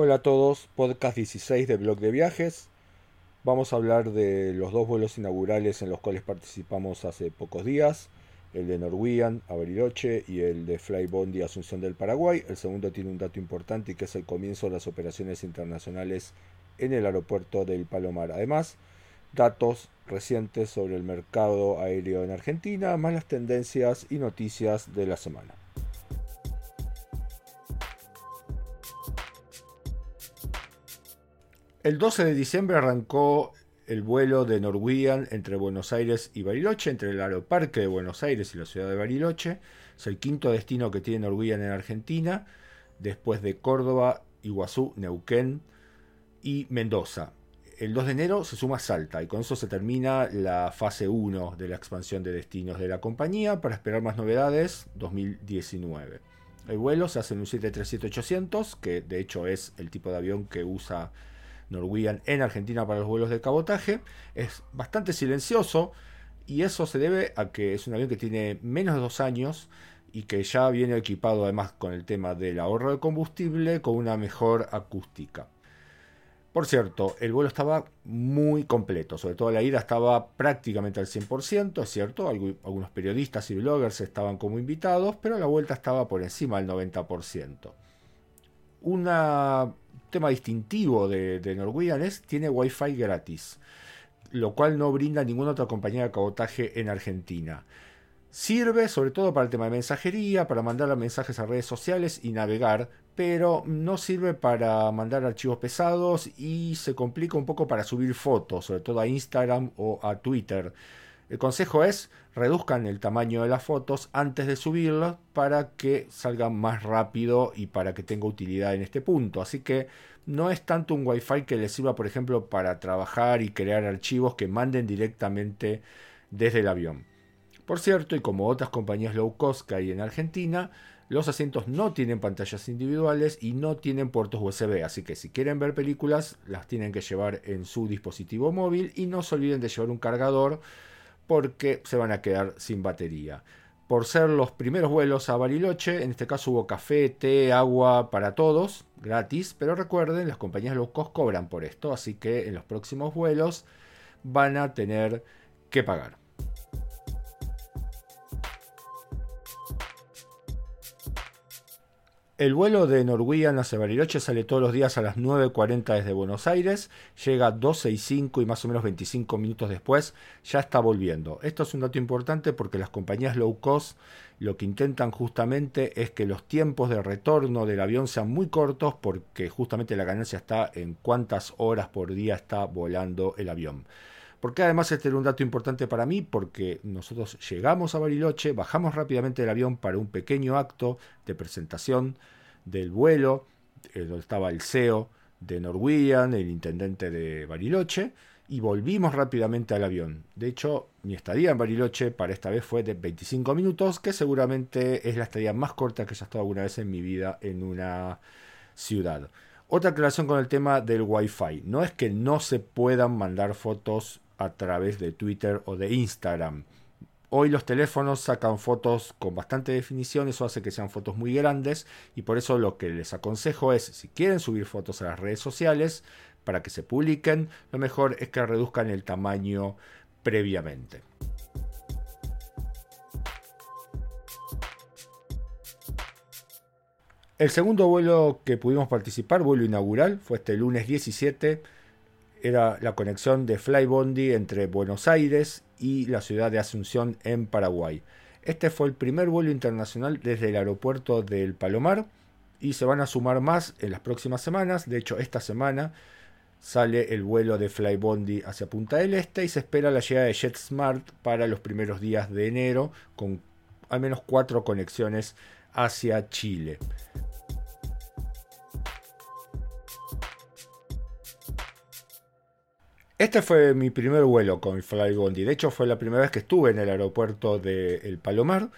Hola a todos, podcast 16 de Blog de Viajes. Vamos a hablar de los dos vuelos inaugurales en los cuales participamos hace pocos días, el de Norwegian a Bariloche y el de Flybondi Asunción del Paraguay. El segundo tiene un dato importante que es el comienzo de las operaciones internacionales en el aeropuerto del Palomar. Además, datos recientes sobre el mercado aéreo en Argentina, más las tendencias y noticias de la semana. El 12 de diciembre arrancó el vuelo de Norwegian entre Buenos Aires y Bariloche, entre el aeroparque de Buenos Aires y la ciudad de Bariloche. Es el quinto destino que tiene Norwegian en Argentina, después de Córdoba, Iguazú, Neuquén y Mendoza. El 2 de enero se suma Salta y con eso se termina la fase 1 de la expansión de destinos de la compañía para esperar más novedades 2019. El vuelo se hace en un 737-800, que de hecho es el tipo de avión que usa Norwegian en Argentina para los vuelos de cabotaje. Es bastante silencioso y eso se debe a que es un avión que tiene menos de dos años y que ya viene equipado además con el tema del ahorro de combustible con una mejor acústica. Por cierto, el vuelo estaba muy completo, sobre todo la ida estaba prácticamente al 100%, es cierto, algunos periodistas y bloggers estaban como invitados, pero la vuelta estaba por encima del 90%. Una tema distintivo de, de Norwegian es tiene Wi-Fi gratis, lo cual no brinda ninguna otra compañía de cabotaje en Argentina. Sirve sobre todo para el tema de mensajería, para mandar mensajes a redes sociales y navegar, pero no sirve para mandar archivos pesados y se complica un poco para subir fotos, sobre todo a Instagram o a Twitter. El consejo es reduzcan el tamaño de las fotos antes de subirlas para que salgan más rápido y para que tenga utilidad en este punto. Así que no es tanto un Wi-Fi que les sirva, por ejemplo, para trabajar y crear archivos que manden directamente desde el avión. Por cierto, y como otras compañías low cost que hay en Argentina, los asientos no tienen pantallas individuales y no tienen puertos USB, así que si quieren ver películas las tienen que llevar en su dispositivo móvil y no se olviden de llevar un cargador porque se van a quedar sin batería. Por ser los primeros vuelos a Bariloche, en este caso hubo café, té, agua para todos, gratis, pero recuerden, las compañías low cobran por esto, así que en los próximos vuelos van a tener que pagar. El vuelo de Norwegian hacia Bariloche sale todos los días a las 9.40 desde Buenos Aires, llega 12 y 5 y más o menos 25 minutos después ya está volviendo. Esto es un dato importante porque las compañías low cost lo que intentan justamente es que los tiempos de retorno del avión sean muy cortos porque justamente la ganancia está en cuántas horas por día está volando el avión. Porque además este era un dato importante para mí porque nosotros llegamos a Bariloche, bajamos rápidamente del avión para un pequeño acto de presentación del vuelo, eh, donde estaba el CEO de Norwegian, el intendente de Bariloche, y volvimos rápidamente al avión. De hecho, mi estadía en Bariloche para esta vez fue de 25 minutos, que seguramente es la estadía más corta que haya estado alguna vez en mi vida en una ciudad. Otra aclaración con el tema del Wi-Fi. No es que no se puedan mandar fotos a través de Twitter o de Instagram. Hoy los teléfonos sacan fotos con bastante definición, eso hace que sean fotos muy grandes y por eso lo que les aconsejo es, si quieren subir fotos a las redes sociales para que se publiquen, lo mejor es que reduzcan el tamaño previamente. El segundo vuelo que pudimos participar, vuelo inaugural, fue este lunes 17 era la conexión de Flybondi entre Buenos Aires y la ciudad de Asunción en Paraguay. Este fue el primer vuelo internacional desde el aeropuerto del Palomar y se van a sumar más en las próximas semanas. De hecho, esta semana sale el vuelo de Flybondi hacia Punta del Este y se espera la llegada de JetSmart para los primeros días de enero con al menos cuatro conexiones hacia Chile. Este fue mi primer vuelo con Flybondi. De hecho, fue la primera vez que estuve en el aeropuerto de El Palomar.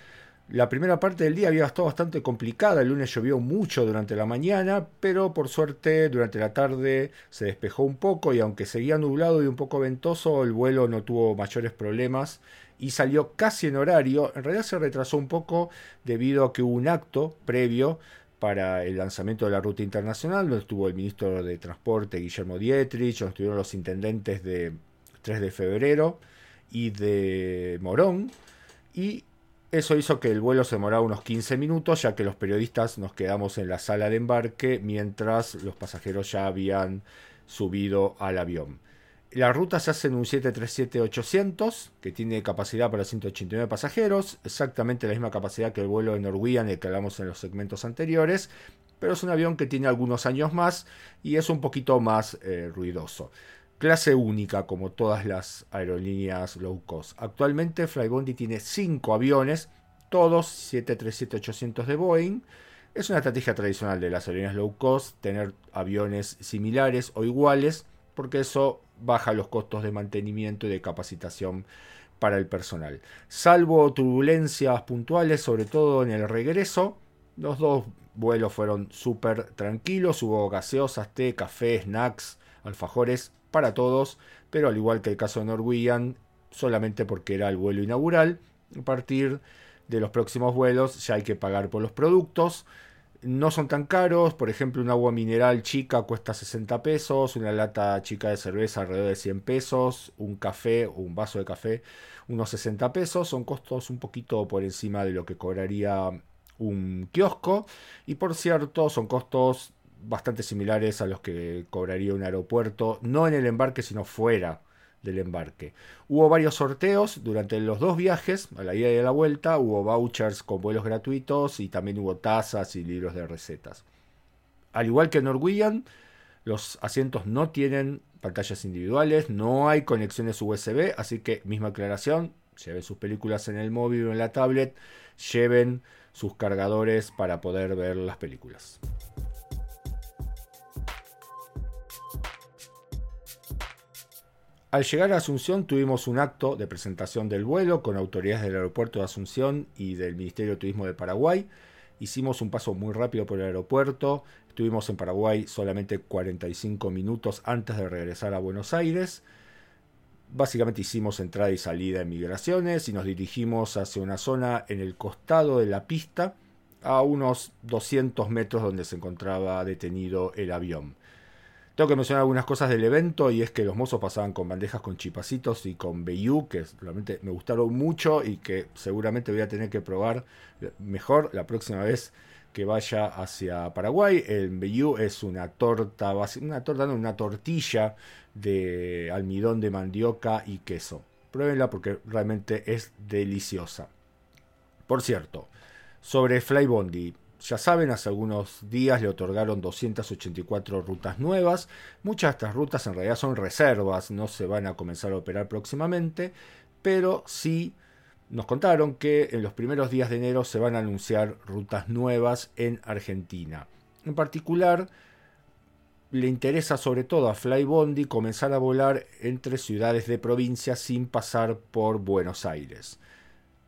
La primera parte del día había estado bastante complicada. El lunes llovió mucho durante la mañana, pero por suerte durante la tarde se despejó un poco y aunque seguía nublado y un poco ventoso, el vuelo no tuvo mayores problemas y salió casi en horario. En realidad se retrasó un poco debido a que hubo un acto previo para el lanzamiento de la ruta internacional, donde estuvo el ministro de Transporte Guillermo Dietrich, donde estuvieron los intendentes de 3 de febrero y de Morón, y eso hizo que el vuelo se demorara unos 15 minutos, ya que los periodistas nos quedamos en la sala de embarque mientras los pasajeros ya habían subido al avión. La ruta se hace en un 737-800 que tiene capacidad para 189 pasajeros, exactamente la misma capacidad que el vuelo de Norwegian, el que hablamos en los segmentos anteriores, pero es un avión que tiene algunos años más y es un poquito más eh, ruidoso. Clase única como todas las aerolíneas low cost. Actualmente Flybondi tiene 5 aviones, todos 737-800 de Boeing. Es una estrategia tradicional de las aerolíneas low cost tener aviones similares o iguales porque eso baja los costos de mantenimiento y de capacitación para el personal. Salvo turbulencias puntuales, sobre todo en el regreso, los dos vuelos fueron súper tranquilos, hubo gaseosas, té, café, snacks, alfajores para todos, pero al igual que el caso de Norwegian, solamente porque era el vuelo inaugural, a partir de los próximos vuelos ya hay que pagar por los productos, no son tan caros, por ejemplo un agua mineral chica cuesta 60 pesos, una lata chica de cerveza alrededor de 100 pesos, un café o un vaso de café unos 60 pesos, son costos un poquito por encima de lo que cobraría un kiosco. Y por cierto son costos bastante similares a los que cobraría un aeropuerto, no en el embarque sino fuera del embarque. Hubo varios sorteos durante los dos viajes, a la ida y a la vuelta, hubo vouchers con vuelos gratuitos y también hubo tazas y libros de recetas. Al igual que Norwegian, los asientos no tienen pantallas individuales, no hay conexiones USB, así que misma aclaración, lleven sus películas en el móvil o en la tablet, lleven sus cargadores para poder ver las películas. Al llegar a Asunción tuvimos un acto de presentación del vuelo con autoridades del aeropuerto de Asunción y del Ministerio de Turismo de Paraguay. Hicimos un paso muy rápido por el aeropuerto. Estuvimos en Paraguay solamente 45 minutos antes de regresar a Buenos Aires. Básicamente hicimos entrada y salida de migraciones y nos dirigimos hacia una zona en el costado de la pista a unos 200 metros donde se encontraba detenido el avión. Tengo que mencionar algunas cosas del evento y es que los mozos pasaban con bandejas con chipacitos y con Bayou, que realmente me gustaron mucho y que seguramente voy a tener que probar mejor la próxima vez que vaya hacia Paraguay. El Bayou es una torta, una torta, no, una tortilla de almidón de mandioca y queso. Pruébenla porque realmente es deliciosa. Por cierto, sobre Flybondi, ya saben, hace algunos días le otorgaron 284 rutas nuevas. Muchas de estas rutas en realidad son reservas, no se van a comenzar a operar próximamente, pero sí nos contaron que en los primeros días de enero se van a anunciar rutas nuevas en Argentina. En particular, le interesa sobre todo a Flybondi comenzar a volar entre ciudades de provincia sin pasar por Buenos Aires.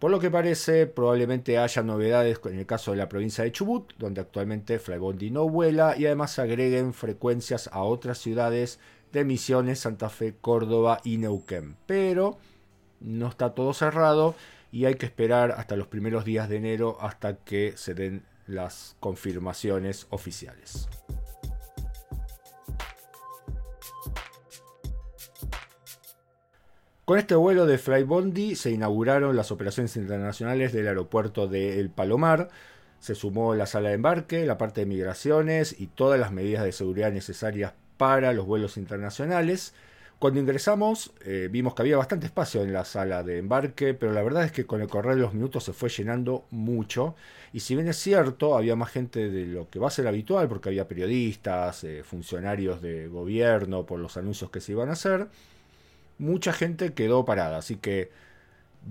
Por lo que parece, probablemente haya novedades en el caso de la provincia de Chubut, donde actualmente Flybondi no vuela, y además agreguen frecuencias a otras ciudades de Misiones, Santa Fe, Córdoba y Neuquén. Pero no está todo cerrado y hay que esperar hasta los primeros días de enero hasta que se den las confirmaciones oficiales. Con este vuelo de Flybondi se inauguraron las operaciones internacionales del aeropuerto de El Palomar. Se sumó la sala de embarque, la parte de migraciones y todas las medidas de seguridad necesarias para los vuelos internacionales. Cuando ingresamos eh, vimos que había bastante espacio en la sala de embarque, pero la verdad es que con el correr de los minutos se fue llenando mucho. Y si bien es cierto, había más gente de lo que va a ser habitual, porque había periodistas, eh, funcionarios de gobierno por los anuncios que se iban a hacer, mucha gente quedó parada. Así que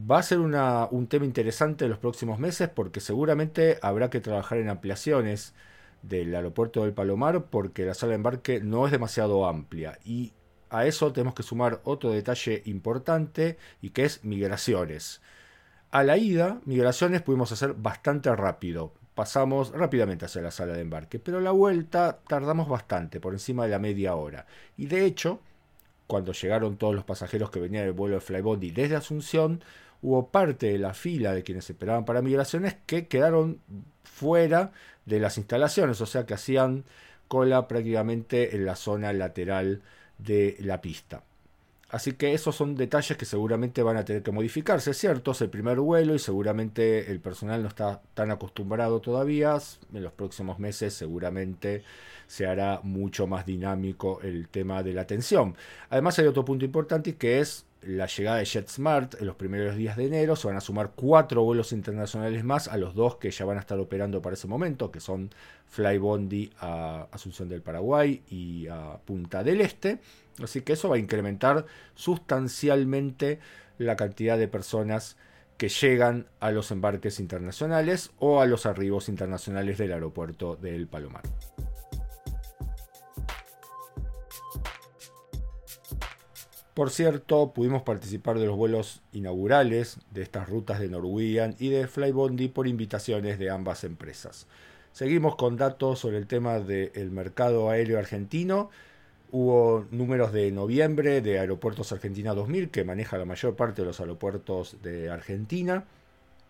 va a ser un tema interesante en los próximos meses porque seguramente habrá que trabajar en ampliaciones del aeropuerto del Palomar porque la sala de embarque no es demasiado amplia y a eso tenemos que sumar otro detalle importante y que es migraciones. A la ida, migraciones pudimos hacer bastante rápido. Pasamos rápidamente hacia la sala de embarque, pero la vuelta tardamos bastante, por encima de la media hora. Y de hecho, cuando llegaron todos los pasajeros que venían del vuelo de Flybondi desde Asunción, hubo parte de la fila de quienes esperaban para migraciones que quedaron fuera de las instalaciones, o sea que hacían cola prácticamente en la zona lateral de la pista. Así que esos son detalles que seguramente van a tener que modificarse, ¿cierto? Es el primer vuelo y seguramente el personal no está tan acostumbrado todavía. En los próximos meses seguramente se hará mucho más dinámico el tema de la atención. Además hay otro punto importante que es la llegada de JetSmart en los primeros días de enero. Se van a sumar cuatro vuelos internacionales más a los dos que ya van a estar operando para ese momento, que son Flybondi a Asunción del Paraguay y a Punta del Este. Así que eso va a incrementar sustancialmente la cantidad de personas que llegan a los embarques internacionales o a los arribos internacionales del aeropuerto del Palomar. Por cierto, pudimos participar de los vuelos inaugurales de estas rutas de Norwegian y de Flybondi por invitaciones de ambas empresas. Seguimos con datos sobre el tema del mercado aéreo argentino Hubo números de noviembre de Aeropuertos Argentina 2000, que maneja la mayor parte de los aeropuertos de Argentina.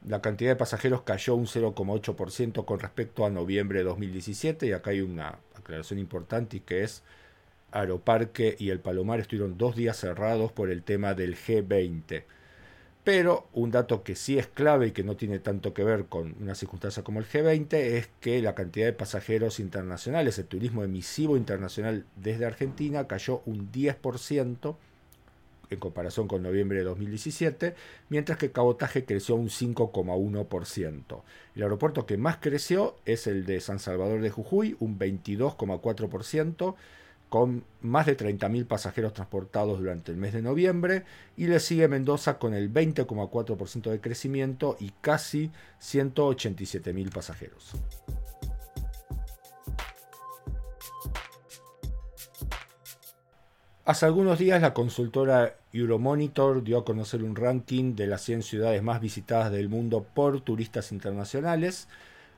La cantidad de pasajeros cayó un 0,8% con respecto a noviembre de 2017. Y acá hay una aclaración importante y que es Aeroparque y el Palomar estuvieron dos días cerrados por el tema del G20. Pero un dato que sí es clave y que no tiene tanto que ver con una circunstancia como el G20 es que la cantidad de pasajeros internacionales, el turismo emisivo internacional desde Argentina cayó un 10% en comparación con noviembre de 2017, mientras que el cabotaje creció un 5,1%. El aeropuerto que más creció es el de San Salvador de Jujuy, un 22,4%, con más de 30.000 pasajeros transportados durante el mes de noviembre y le sigue Mendoza con el 20,4% de crecimiento y casi 187.000 pasajeros. Hace algunos días la consultora Euromonitor dio a conocer un ranking de las 100 ciudades más visitadas del mundo por turistas internacionales.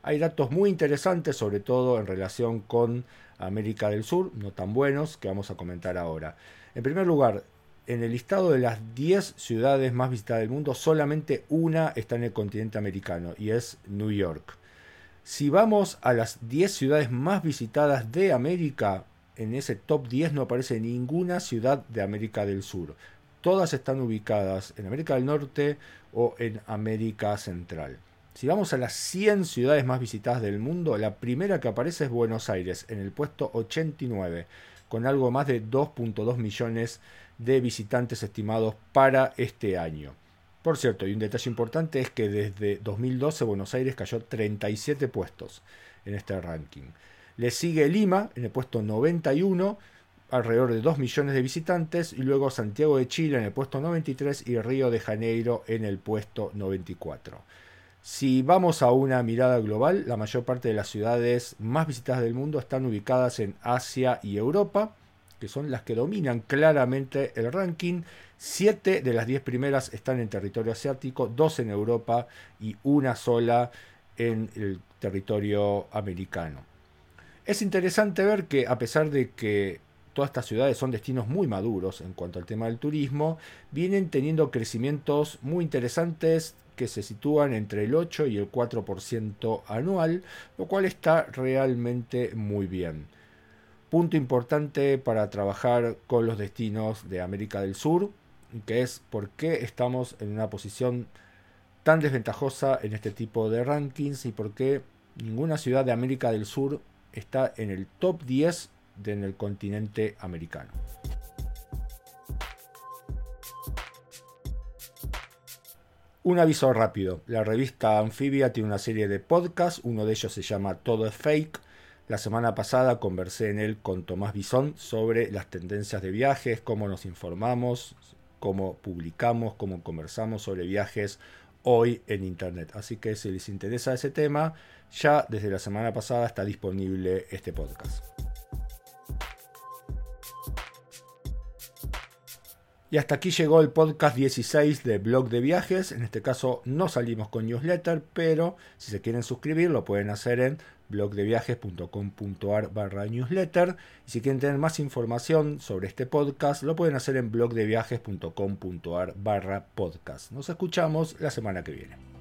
Hay datos muy interesantes, sobre todo en relación con América del Sur, no tan buenos, que vamos a comentar ahora. En primer lugar, en el listado de las 10 ciudades más visitadas del mundo, solamente una está en el continente americano y es New York. Si vamos a las 10 ciudades más visitadas de América, en ese top 10 no aparece ninguna ciudad de América del Sur. Todas están ubicadas en América del Norte o en América Central. Si vamos a las 100 ciudades más visitadas del mundo, la primera que aparece es Buenos Aires, en el puesto 89, con algo más de 2.2 millones de visitantes estimados para este año. Por cierto, y un detalle importante es que desde 2012 Buenos Aires cayó 37 puestos en este ranking. Le sigue Lima en el puesto 91, alrededor de 2 millones de visitantes, y luego Santiago de Chile en el puesto 93 y Río de Janeiro en el puesto 94. Si vamos a una mirada global, la mayor parte de las ciudades más visitadas del mundo están ubicadas en Asia y Europa, que son las que dominan claramente el ranking. Siete de las diez primeras están en territorio asiático, dos en Europa y una sola en el territorio americano. Es interesante ver que a pesar de que todas estas ciudades son destinos muy maduros en cuanto al tema del turismo, vienen teniendo crecimientos muy interesantes que se sitúan entre el 8 y el 4% anual, lo cual está realmente muy bien. Punto importante para trabajar con los destinos de América del Sur, que es por qué estamos en una posición tan desventajosa en este tipo de rankings y por qué ninguna ciudad de América del Sur está en el top 10 en el continente americano. Un aviso rápido. La revista Anfibia tiene una serie de podcasts, uno de ellos se llama Todo es Fake. La semana pasada conversé en él con Tomás Bisón sobre las tendencias de viajes, cómo nos informamos, cómo publicamos, cómo conversamos sobre viajes hoy en Internet. Así que si les interesa ese tema, ya desde la semana pasada está disponible este podcast. Y hasta aquí llegó el podcast 16 de Blog de Viajes. En este caso no salimos con newsletter, pero si se quieren suscribir lo pueden hacer en blogdeviajes.com.ar barra newsletter. Y si quieren tener más información sobre este podcast, lo pueden hacer en blogdeviajes.com.ar barra podcast. Nos escuchamos la semana que viene.